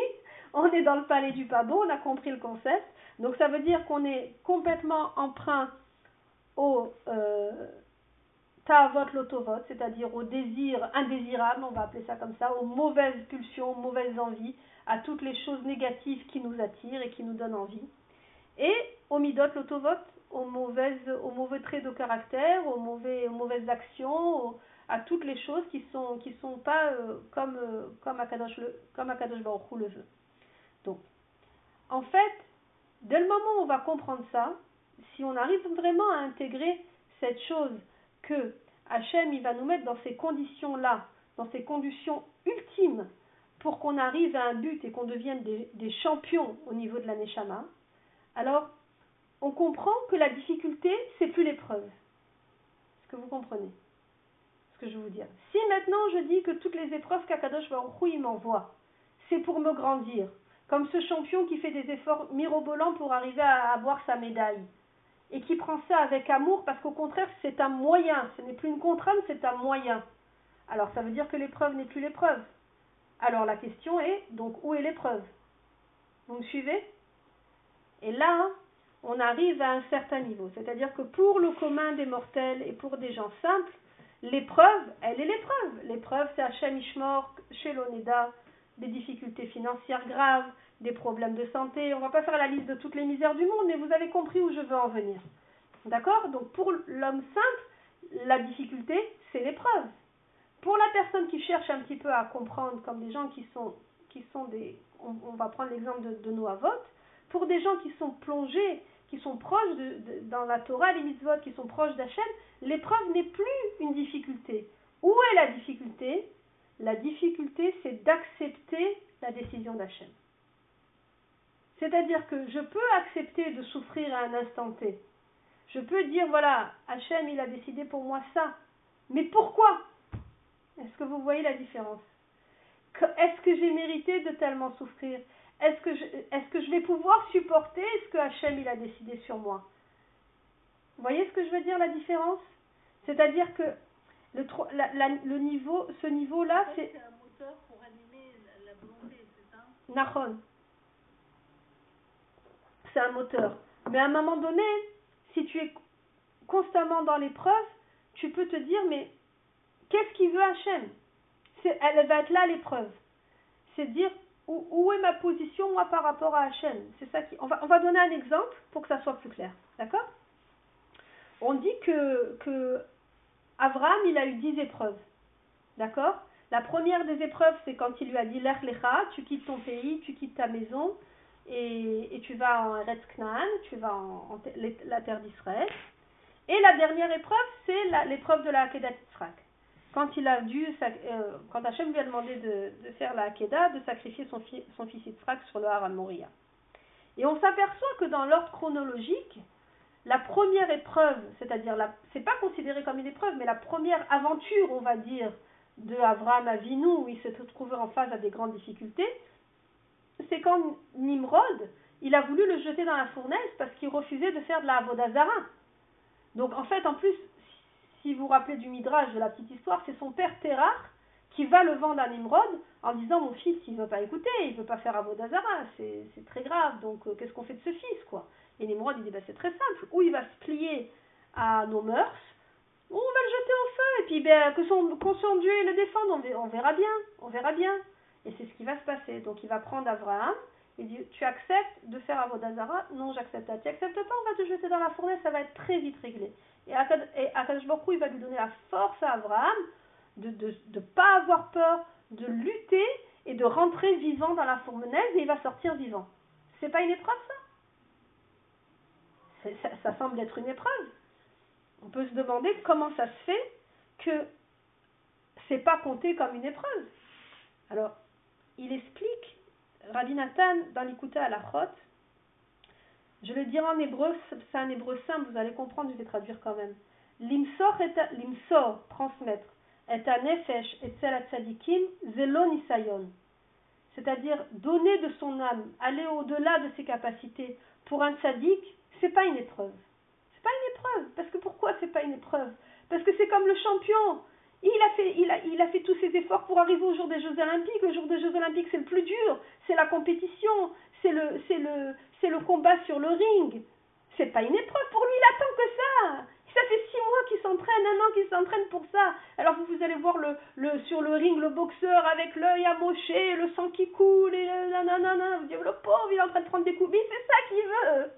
Speaker 2: on est dans le palais du pas on a compris le concept. Donc ça veut dire qu'on est complètement emprunt au euh, ta'avot l'autovote, c'est-à-dire au désir indésirable, on va appeler ça comme ça, aux mauvaises pulsions, aux mauvaises envies, à toutes les choses négatives qui nous attirent et qui nous donnent envie. et au midot, l'autovote, aux, mauvaises, aux mauvais traits de caractère, aux, mauvais, mauvaises actions, à toutes les choses qui sont qui sont pas euh, comme euh, comme Akadosh le le veut. Donc, en fait, dès le moment où on va comprendre ça, si on arrive vraiment à intégrer cette chose que Hachem il va nous mettre dans ces conditions là, dans ces conditions ultimes pour qu'on arrive à un but et qu'on devienne des, des, champions au niveau de la Neshama, alors on comprend que la difficulté, c'est plus l'épreuve. Est-ce que vous comprenez ce que je veux vous dire? Si maintenant je dis que toutes les épreuves qu'Akadosh Baruch m'envoie, c'est pour me grandir, comme ce champion qui fait des efforts mirobolants pour arriver à avoir sa médaille, et qui prend ça avec amour parce qu'au contraire c'est un moyen, ce n'est plus une contrainte, c'est un moyen. Alors ça veut dire que l'épreuve n'est plus l'épreuve. Alors la question est, donc où est l'épreuve? Vous me suivez? Et là, on arrive à un certain niveau. C'est-à-dire que pour le commun des mortels et pour des gens simples, l'épreuve, elle est l'épreuve. L'épreuve, c'est Hachem Ishmor, chez l'Oneda, des difficultés financières graves, des problèmes de santé. On ne va pas faire la liste de toutes les misères du monde, mais vous avez compris où je veux en venir. D'accord? Donc pour l'homme simple, la difficulté, c'est l'épreuve. Pour la personne qui cherche un petit peu à comprendre, comme des gens qui sont, qui sont des... On, va prendre l'exemple de, de Noah pour des gens qui sont plongés, qui sont proches de, dans la Torah, les mitzvot, qui sont proches d'Hachem, l'épreuve n'est plus une difficulté. Où est la difficulté? La difficulté, c'est d'accepter la décision d'Hachem. C'est-à-dire que je peux accepter de souffrir à un instant T. Je peux dire, voilà, Hachem, il a décidé pour moi ça. Mais pourquoi? Est-ce que vous voyez la différence? Est-ce que j'ai mérité de tellement souffrir? Est-ce que, je, est que je vais pouvoir supporter ce que Hachem, il a décidé sur moi? Vous voyez ce que je veux dire, la différence? C'est-à-dire que le, le niveau, ce niveau-là, c'est...
Speaker 3: C'est un moteur pour animer la, volonté, c'est ça?
Speaker 2: Nahon. C'est un moteur. Mais à un moment donné, si tu es constamment dans l'épreuve, tu peux te dire, mais qu'est-ce qu'il veut Hachem? Elle va être là l'épreuve. C'est dire, où, est ma position, moi, par rapport à Hachem C'est ça qui... On va, on va donner un exemple pour que ça soit plus clair. D'accord? On dit que, que il a eu dix épreuves. D'accord? La première des épreuves, c'est quand il lui a dit, L'Ech Lecha, tu quittes ton pays, tu quittes ta maison, et, tu vas en Eretz tu vas en, la terre d'Israël. Et la dernière épreuve, c'est l'épreuve de la Yitzhak. Quand il a dû, euh, Hachem lui a demandé de, faire la Hakeda, de sacrifier son, fils Yitzhak sur le Haran Moria. Et on s'aperçoit que dans l'ordre chronologique, la première épreuve, c'est-à-dire, c'est pas considéré comme une épreuve, mais la première aventure, on va dire, de Avraham Avinu, où il s'est trouvé en face à des grandes difficultés, c'est quand Nimrod, il a voulu le jeter dans la fournaise parce qu'il refusait de faire de la Avodazara. Donc en fait, en plus, si vous vous rappelez du Midrash, de la petite histoire, c'est son père Terach qui va le vendre à Nimrod en disant Mon fils, il ne veut pas écouter, il ne veut pas faire Avodazara, c'est très grave, donc euh, qu'est-ce qu'on fait de ce fils quoi? Et Nimrod, il dit bah, C'est très simple, ou il va se plier à nos mœurs, ou on va le jeter au feu, et puis ben, que son, Dieu le défende, on verra bien, on verra bien. Et c'est ce qui va se passer. Donc il va prendre Abraham, il dit Tu acceptes de faire Avodazara Non, j'accepte pas. Tu acceptes pas, on va te jeter dans la fournaise, ça va être très vite réglé. Et Akash Baruch il va lui donner la force à Abraham de ne pas avoir peur, de lutter et de rentrer vivant dans la fournaise et il va sortir vivant. C'est pas une épreuve ça, ça semble être une épreuve. On peut se demander comment ça se fait que c'est pas compté comme une épreuve. Alors, il explique, Rabbi Nathan, dans l'Ikuta à la Chot, je le dirai en hébreu, c'est un hébreu simple, vous allez comprendre, je vais traduire quand même. Limsor, limsor transmettre, est un nefesh et tzadikim, zelo nisayon. C'est-à-dire donner de son âme, aller au-delà de ses capacités pour un tzaddik, c'est pas une épreuve. C'est pas une épreuve. Parce que pourquoi c'est pas une épreuve? Parce que c'est comme le champion. Il a, fait, il, a, il a fait tous ses efforts pour arriver au jour des Jeux Olympiques. Le jour des Jeux Olympiques, c'est le plus dur. C'est la compétition. C'est le, c'est le, c'est le combat sur le ring. C'est pas une épreuve pour lui. Il attend que ça. Ça fait six mois qu'il s'entraîne, un an qu'il s'entraîne pour ça. Alors vous, vous allez voir le, le, sur le ring le boxeur avec l'œil amoché, le sang qui coule et le nanana. Vous dites, le pauvre, il est en train de prendre des coups. Mais c'est ça qu'il veut.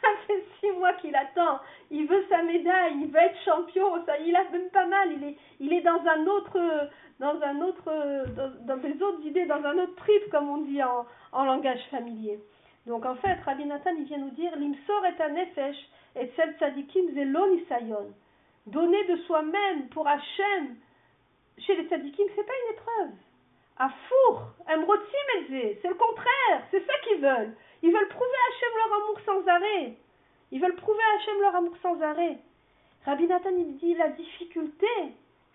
Speaker 2: Ça fait six mois qu'il attend. Il veut sa médaille, il veut être champion. Ça, il a même pas mal. Il est, il est dans un autre, dans un autre, dans, des autres idées, dans un autre trip, comme on dit en, en langage familier. Donc en fait, Rabbi Nathan, il vient nous dire, l'imsor est un nefesh, et celle tzadikim zelon. Donner de soi-même pour Hachem, chez les tzadikim, c'est pas une épreuve. À four, c'est le contraire, c'est ça qu'ils veulent. Ils veulent prouver à Hachem leur amour sans arrêt. Ils veulent prouver à Hachem leur amour sans arrêt. Rabbi Nathan, il dit, la difficulté,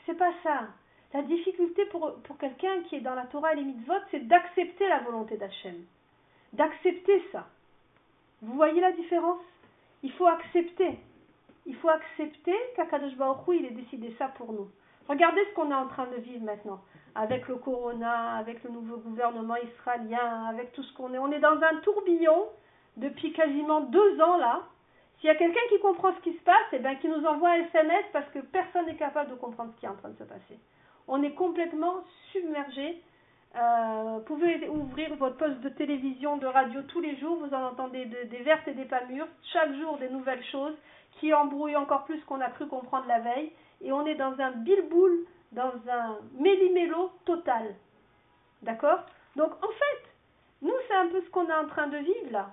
Speaker 2: c'est pas ça. La difficulté pour, pour quelqu'un qui est dans la Torah et les mitzvot, c'est d'accepter la volonté d'Hachem. D'accepter ça. Vous voyez la différence? Il faut accepter. Il faut accepter qu'Akadosh Baruch Hu, il ait décidé ça pour nous. Regardez ce qu'on est en train de vivre maintenant, avec le corona, avec le nouveau gouvernement israélien, avec tout ce qu'on est. On est dans un tourbillon depuis quasiment deux ans là. S'il y a quelqu'un qui comprend ce qui se passe, eh bien, qui nous envoie un SMS parce que personne n'est capable de comprendre ce qui est en train de se passer. On est complètement submergé. Euh, vous pouvez ouvrir votre poste de télévision, de radio tous les jours, vous en entendez des vertes et des pas chaque jour des nouvelles choses qui embrouillent encore plus qu'on a cru comprendre la veille et on est dans un bilboul, dans un méli-mélo total. D'accord? Donc en fait, nous c'est un peu ce qu'on est en train de vivre là.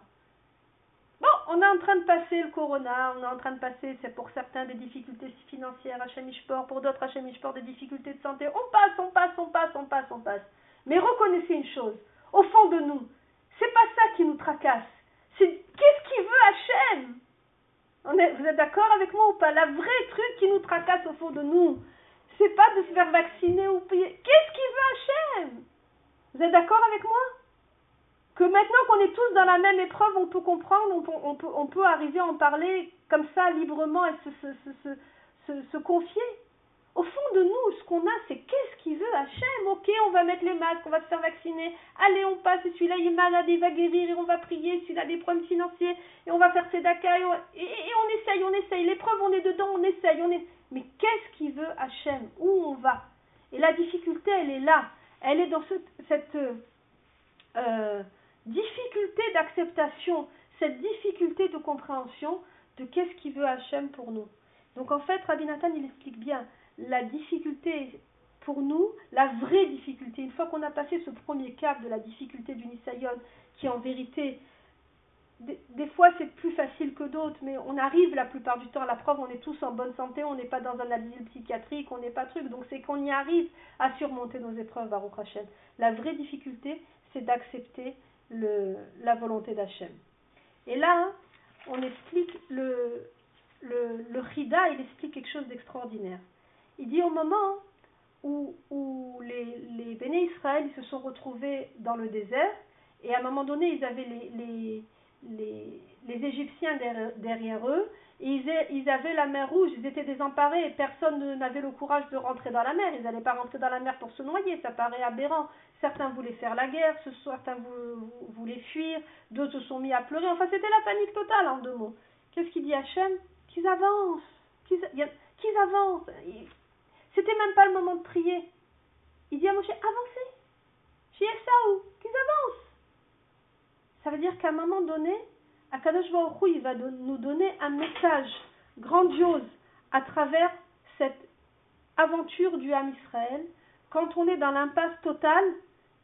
Speaker 2: Bon, on est en train de passer le corona, on est en train de passer, c'est pour certains des difficultés financières à Chemichport, pour d'autres à Chemichport des difficultés de santé. On passe, on passe, on passe, on passe, on passe. Mais reconnaissez une chose, au fond de nous, c'est pas ça qui nous tracasse. C'est qu'est-ce qui veut Hachem vous êtes d'accord avec moi ou pas? La vraie truc nous tracasse au fond de nous, c'est pas de se faire vacciner ou payer. Qu'est-ce qu'il veut Hachem? Vous êtes d'accord avec moi? Que maintenant qu'on est tous dans la même épreuve, on peut comprendre, on peut, arriver à en parler comme ça librement et se confier. Au fond de nous, ce qu'on a, c'est qu'est-ce qu'il veut Hachem? Ok, on va mettre les masques, on va se faire vacciner. Allez, on passe, celui-là il est malade, il va guérir, et on va prier, celui-là a des problèmes financiers, et on va faire ses et, on... et, on essaye, on essaye. L'épreuve, on est dedans, on essaye, on est... Mais qu'est-ce qu'il veut Hachem? Où on va? Et la difficulté, elle est là. Elle est dans cette euh, difficulté d'acceptation, cette difficulté de compréhension de qu'est-ce qu'il veut Hachem pour nous. Donc en fait, Rabbi Nathan, il explique bien la difficulté pour nous, la vraie difficulté, une fois qu'on a passé ce premier cap de la difficulté du Nisayon, qui en vérité, des, fois c'est plus facile que d'autres, mais on arrive la plupart du temps à la preuve, on est tous en bonne santé, on n'est pas dans un asile psychiatrique, on n'est pas truc, donc c'est qu'on y arrive à surmonter nos épreuves, Baruch Hashem. La vraie difficulté, c'est d'accepter la volonté d'Hachem. Et là, on explique le, le, le il explique quelque chose d'extraordinaire. Il dit au moment où, les, les Béné Israël se sont retrouvés dans le désert, et à un moment donné, ils avaient les, les, les, les Égyptiens derrière, derrière eux, et ils, ils, avaient la mer rouge, ils étaient désemparés, et personne n'avait le courage de rentrer dans la mer. Ils n'allaient pas rentrer dans la mer pour se noyer, ça paraît aberrant. Certains voulaient faire la guerre, certains voulaient fuir, d'autres se sont mis à pleurer. Enfin, c'était la panique totale en deux mots. Qu'est-ce qu'il dit Hachem? Qu'ils avancent, qu'ils avancent. C'était même pas le moment de prier. Il dit à Moshe, avancez. Chez Esaou, qu'ils avancent. Ça veut dire qu'à un moment donné, Akadosh Baruch il va nous donner un message grandiose à travers cette aventure du Ham Israël. Quand on est dans l'impasse totale,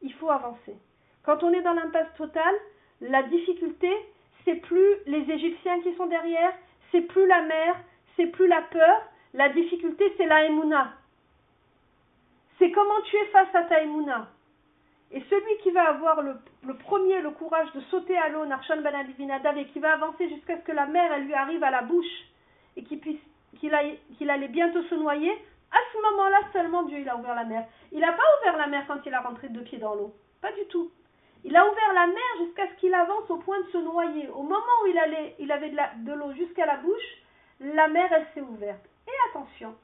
Speaker 2: il faut avancer. Quand on est dans l'impasse totale, la difficulté, c'est plus les Égyptiens qui sont derrière, c'est plus la mer, c'est plus la peur, la difficulté, c'est la Emouna. C'est comment tu es face à ta Emouna. Et celui qui va avoir le, premier le courage de sauter à l'eau, Narshan Ben et qui va avancer jusqu'à ce que la mer elle lui arrive à la bouche et qu'il qu'il allait bientôt se noyer, à ce moment-là seulement Dieu il a ouvert la mer. Il n'a pas ouvert la mer quand il a rentré deux pieds dans l'eau. Pas du tout. Il a ouvert la mer jusqu'à ce qu'il avance au point de se noyer. Au moment où il, il avait de l'eau jusqu'à la bouche, la mer elle s'est ouverte. Et attention,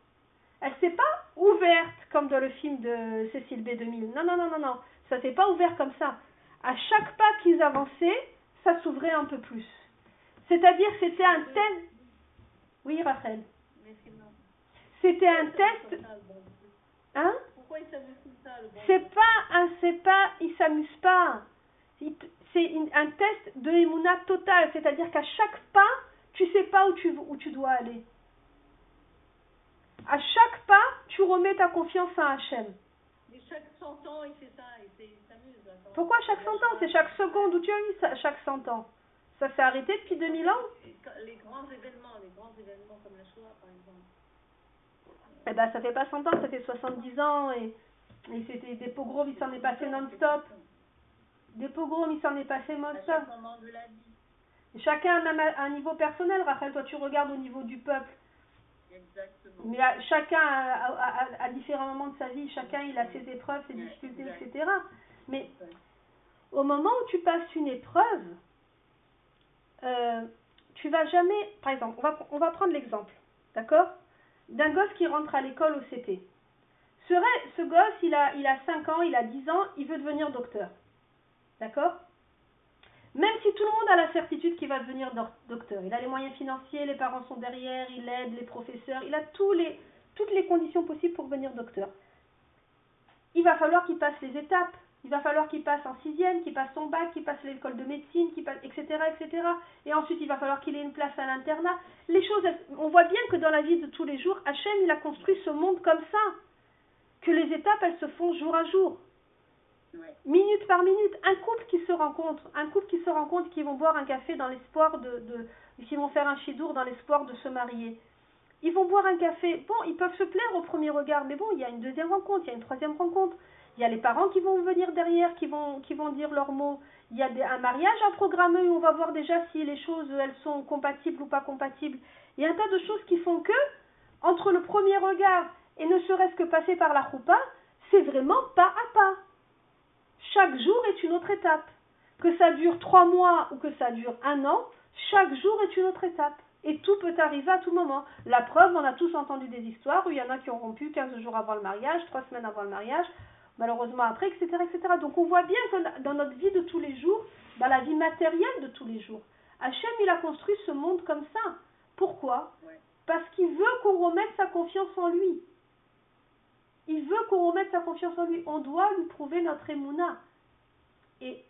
Speaker 2: elle s'est pas ouverte comme dans le film de Cécile B 2000. Non, non, non, non, non. Ça s'est pas ouvert comme ça. À chaque pas qu'ils avançaient, ça s'ouvrait un peu plus. C'est-à-dire c'était un tel... Oui, Rachel. C'était un test... Hein? C'est pas un... C'est pas... Il s'amuse pas. c'est un test de Emouna total, c'est-à-dire qu'à chaque pas, tu sais pas où tu, où tu dois aller. À chaque pas, tu remets ta confiance en Hachem.
Speaker 3: Mais chaque 100 ans, il fait ça, il s'amuse.
Speaker 2: Pourquoi chaque 100 ans? C'est chaque seconde où tu as eu ça, chaque 100 ans. Ça s'est arrêté depuis 2000 ans?
Speaker 3: Et Les grands événements, les grands événements comme la Shoah, par exemple.
Speaker 2: Eh ben, ça fait pas 100 ans, ça fait 70 ans et, et c'était des pogroms, il s'en est passé non-stop. Des pogroms, il s'en est passé
Speaker 3: À
Speaker 2: non-stop. Et Chacun même à un niveau personnel, Rachel, toi tu regardes au niveau du peuple.
Speaker 3: Exactement.
Speaker 2: Mais chacun, à, différents moments de sa vie, chacun il a ses épreuves, ses difficultés, etc. Mais au moment où tu passes une épreuve, euh, tu vas jamais, par exemple, on va, on va prendre l'exemple, d'accord? D'un gosse qui rentre à l'école au CP. Ce, ce gosse, il a, il a 5 ans, il a 10 ans, il veut devenir docteur. D'accord Même si tout le monde a la certitude qu'il va devenir doc- docteur, il a les moyens financiers, les parents sont derrière, il aide les professeurs, il a toutes les conditions possibles pour devenir docteur. Il va falloir qu'il passe les étapes. Il va falloir qu'il passe en sixième, qu'il passe son bac, qu'il passe l'école de médecine, qu'il passe, etc., etc. Et ensuite, il va falloir qu'il ait une place à l'internat. Les choses, on voit bien que dans la vie de tous les jours, Hachem, il a construit ce monde comme ça. Que les étapes, elles se font jour à jour Minute par minute, un couple qui se rencontre, un couple qui se rencontre, qui vont boire un café dans l'espoir de, de qui vont faire un chidour dans l'espoir de se marier. Ils vont boire un café. Bon, ils peuvent se plaire au premier regard, mais bon, il y a une deuxième rencontre, il y a une troisième rencontre. Il y a les parents qui vont venir derrière, qui vont, qui vont dire leurs mots. Il y a un mariage à programmer où on va voir déjà si les choses, elles sont compatibles ou pas compatibles. Il y a un tas de choses qui font que, entre le premier regard et ne serait-ce que passer par la choupa, c'est vraiment pas à pas. Chaque jour est une autre étape. Que ça dure trois mois ou que ça dure un an, chaque jour est une autre étape. Et tout peut arriver à tout moment. La preuve, on a tous entendu des histoires où il y en a qui ont rompu 15 jours avant le mariage, 3 semaines avant le mariage, malheureusement après, etc. etc. Donc on voit bien que dans notre vie de tous les jours, dans la vie matérielle de tous les jours, Hachem, il a construit ce monde comme ça. Pourquoi? Parce qu'il veut qu'on remette sa confiance en lui. Il veut qu'on remette sa confiance en lui. On doit lui prouver notre émouna. Et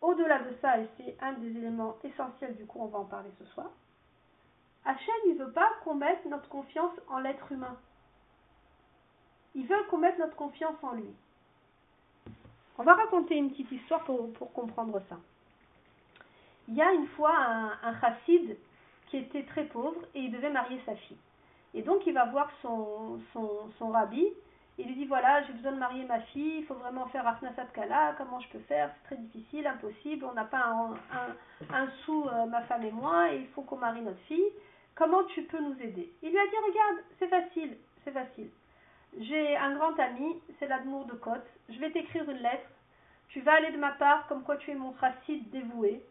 Speaker 2: au-delà de ça, et c'est un des éléments essentiels du cours, on va en parler ce soir, Hachem, il ne veut pas qu'on mette notre confiance en l'être humain. Il veut qu'on mette notre confiance en lui. On va raconter une petite histoire pour, pour comprendre ça. Il y a une fois un, un chassid qui était très pauvre et il devait marier sa fille. Et donc il va voir son, son, rabbi. Il lui dit voilà, j'ai besoin de marier ma fille, il faut vraiment faire Akhnasat Kala, comment je peux faire? C'est très difficile, impossible, on n'a pas un, un, un sou, euh, ma femme et moi, et il faut qu'on marie notre fille. Comment tu peux nous aider? Il lui a dit regarde, c'est facile, c'est facile. J'ai un grand ami, c'est l'Admour de Côte, je vais t'écrire une lettre, tu vas aller de ma part comme quoi tu es mon chassid dévoué,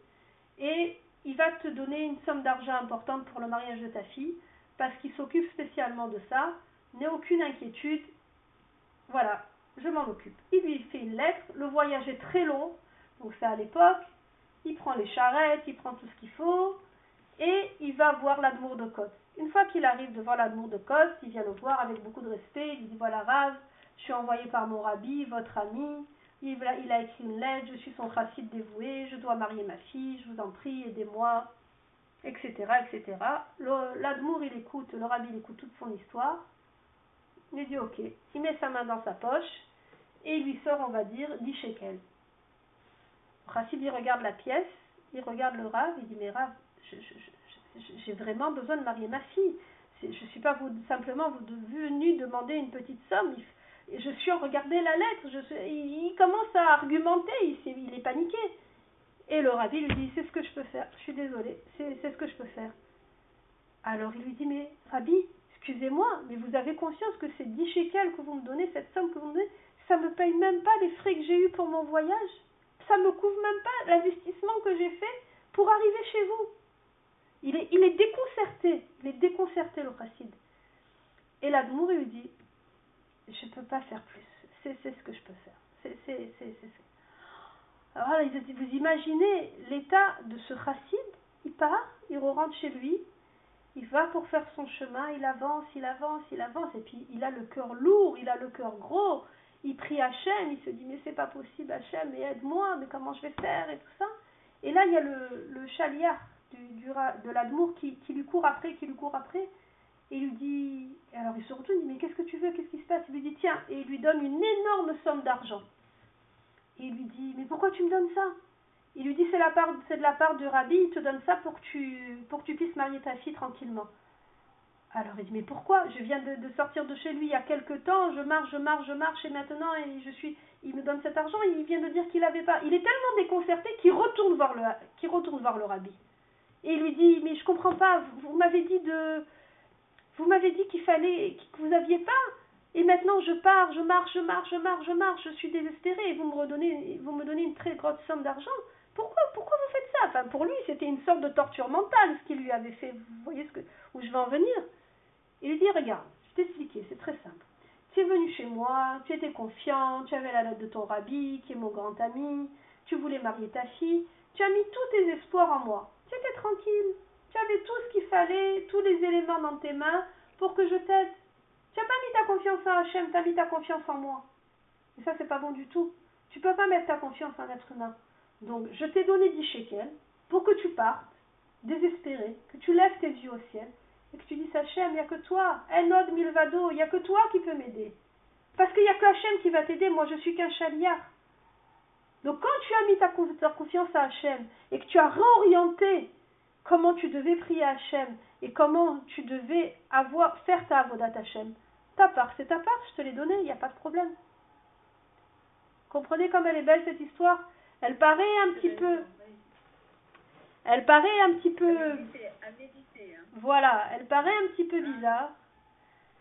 Speaker 2: et il va te donner une somme d'argent importante pour le mariage de ta fille, parce qu'il s'occupe spécialement de ça, n'aie aucune inquiétude, voilà, je m'en occupe. Il lui fait une lettre, le voyage est très long, donc c'est à l'époque, il prend les charrettes, il prend tout ce qu'il faut, et il va voir l'Admour de Côte. Une fois qu'il arrive devant l'Admour de Côte, il vient le voir avec beaucoup de respect, il dit voilà Rav, je suis envoyé par mon rabbi, votre ami, il a, écrit une lettre, je suis son chassid dévoué, je dois marier ma fille, je vous en prie, aidez-moi, etc. etc. L'Admour, il écoute, le rabbi, il écoute toute son histoire, il dit ok, il met sa main dans sa poche et il lui sort, on va dire, 10 shekels. Rachid, il regarde la pièce, il regarde le Rav, il dit mais Rav, j'ai vraiment besoin de marier ma fille. Je ne suis pas simplement vous venu demander une petite somme. Je suis en regarder la lettre, je il, commence à argumenter, il, il est paniqué. Et le rabbi lui dit c'est ce que je peux faire, je suis désolé, c'est ce que je peux faire. Alors il lui dit mais rabbi, excusez-moi, mais vous avez conscience que ces 10 shekels que vous me donnez, cette somme que vous me donnez, ça me paye même pas les frais que j'ai eus pour mon voyage. Ça me couvre même pas l'investissement que j'ai fait pour arriver chez vous. Il est, il est déconcerté, il est déconcerté le chassid. Et l'Admour lui dit, je ne peux pas faire plus, c'est c'est ce que je peux faire. C'est c'est- c'est- c'est- c'est. Alors vous imaginez l'état de ce chassid, il part, il rentre chez lui, il va pour faire son chemin, il avance, il avance, il avance, et puis il a le cœur lourd, il a le cœur gros, il prie Hachem, il se dit mais c'est pas possible Hachem, mais aide-moi, mais comment je vais faire et tout ça. Et là il y a le, le chaliard de l'Admour qui, qui lui court après, qui lui court après, et il lui dit, alors il se retourne, il dit mais qu'est-ce que tu veux, qu'est-ce qui se passe? Il lui dit tiens, et il lui donne une énorme somme d'argent. Il lui dit mais pourquoi tu me donnes ça? Il lui dit c'est de la part du rabbi, il te donne ça pour que tu, puisses marier ta fille tranquillement. Alors il dit mais pourquoi? Je viens de, de, sortir de chez lui il y a quelque temps, je marche, je marche, je marche et maintenant et je suis, il me donne cet argent et il vient de dire qu'il n'avait pas. Il est tellement déconcerté qu'il retourne voir le, qu'il retourne voir le rabbi et il lui dit mais je comprends pas, vous, m'avez dit de, vous m'avez dit qu'il fallait, que vous aviez pas et maintenant je pars, je marche, je marche, je marche, je marche, je suis désespérée et vous me redonnez, vous me donnez une très grosse somme d'argent. Pourquoi, pourquoi vous faites ça? Enfin pour lui c'était une sorte de torture mentale ce qu'il lui avait fait. Vous voyez ce que, où je vais en venir il lui dit, regarde, je t'ai expliqué, c'est très simple. Tu es venu chez moi, tu étais confiant, tu avais la lettre de ton rabbi, qui est mon grand ami, tu voulais marier ta fille, tu as mis tous tes espoirs en moi. Tu étais tranquille, tu avais tout ce qu'il fallait, tous les éléments dans tes mains pour que je t'aide. Tu n'as pas mis ta confiance en Hachem, tu as mis ta confiance en moi. Et ça, c'est pas bon du tout. Tu peux pas mettre ta confiance en être humain. Donc, je t'ai donné 10 shekels pour que tu partes, désespéré, que tu lèves tes yeux au ciel et que tu dis Hachem, il n'y a que toi, Enod Milvado, il n'y a que toi qui peux m'aider. Parce qu'il n'y a que Hachem qui va t'aider, moi je suis qu'un chaliard. Donc quand tu as mis ta, confiance à Hachem et que tu as réorienté comment tu devais prier Hachem et comment tu devais avoir, faire ta avodat Hachem, ta part, c'est ta part, je te l'ai donné, il n'y a pas de problème. Comprenez comme elle est belle cette histoire? Elle paraît un petit peu... Elle paraît un petit peu... Voilà, elle paraît un petit peu bizarre,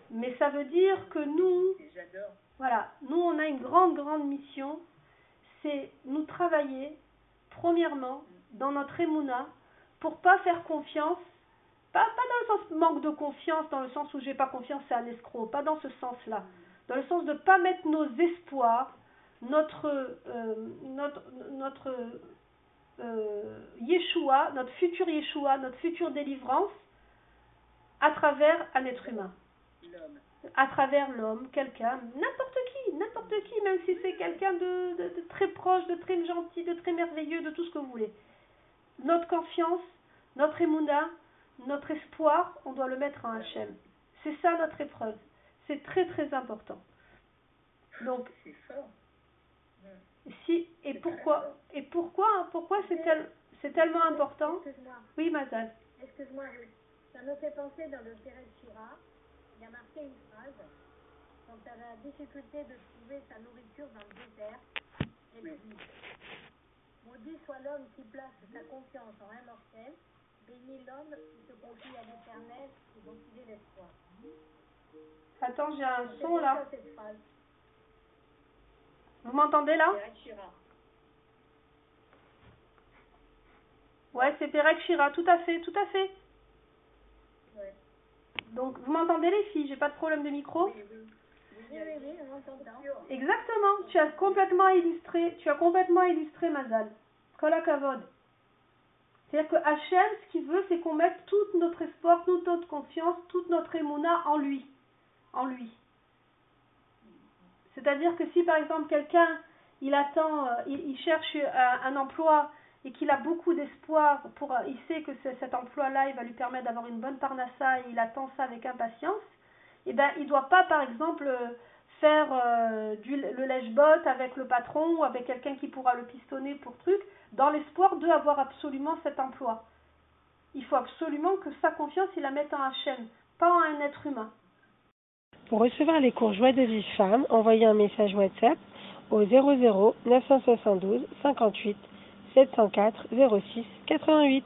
Speaker 2: mais ça veut dire que nous, voilà, nous on a une grande, grande mission, c'est nous travailler, premièrement, dans notre émouna, pour pas faire confiance, pas, pas dans le sens manque de confiance, dans le sens où j'ai pas confiance, c'est un escroc, pas dans ce sens-là, dans le sens de pas mettre nos espoirs, notre, euh, notre, euh, Yeshua, notre futur Yeshua, notre future délivrance, à travers un être humain. À travers l'homme, quelqu'un, n'importe qui, n'importe qui, même si c'est quelqu'un de, très proche, de très gentil, de très merveilleux, de tout ce que vous voulez. Notre confiance, notre émouna, notre espoir, on doit le mettre en Hachem. C'est ça notre épreuve. C'est très très important. Donc, si et pourquoi et pourquoi pourquoi c'est tel, c'est tellement important? Oui, Mazal.
Speaker 3: Excuse-moi, ça me fait penser dans le Pérez Shira, il y a marqué une phrase. Quand tu as la difficulté de trouver sa nourriture dans le désert, et maudit soit l'homme qui place sa confiance en un mortel, béni l'homme qui se confie à l'éternel et dont il est l'espoir.
Speaker 2: Attends, j'ai un son là. Vous m'entendez là? Ouais, c'est Perek Shira, tout à fait, tout à fait. Donc, vous m'entendez les filles? J'ai pas de problème de micro.
Speaker 3: Oui, oui,
Speaker 2: Exactement. Tu as complètement illustré, tu as complètement illustré Mazal. Kolakavod. C'est-à-dire que Hachem, ce qu'il veut, c'est qu'on mette tout notre espoir, toute notre confiance, toute notre émouna en lui. En lui. C'est-à-dire que si par exemple quelqu'un, il attend, euh, il, cherche un emploi et qu'il a beaucoup d'espoir pour, il sait que cet emploi-là, il va lui permettre d'avoir une bonne parnassa et il attend ça avec impatience, eh ben, il ne doit pas, par exemple, faire euh, du, le lèche-botte avec le patron ou avec quelqu'un qui pourra le pistonner pour truc, dans l'espoir d'avoir absolument cet emploi. Il faut absolument que sa confiance, il la mette en Hachem, pas en un être humain.
Speaker 4: Pour recevoir les cours Joie de vie femme, envoyez un message WhatsApp au 00 972 58 704 06 88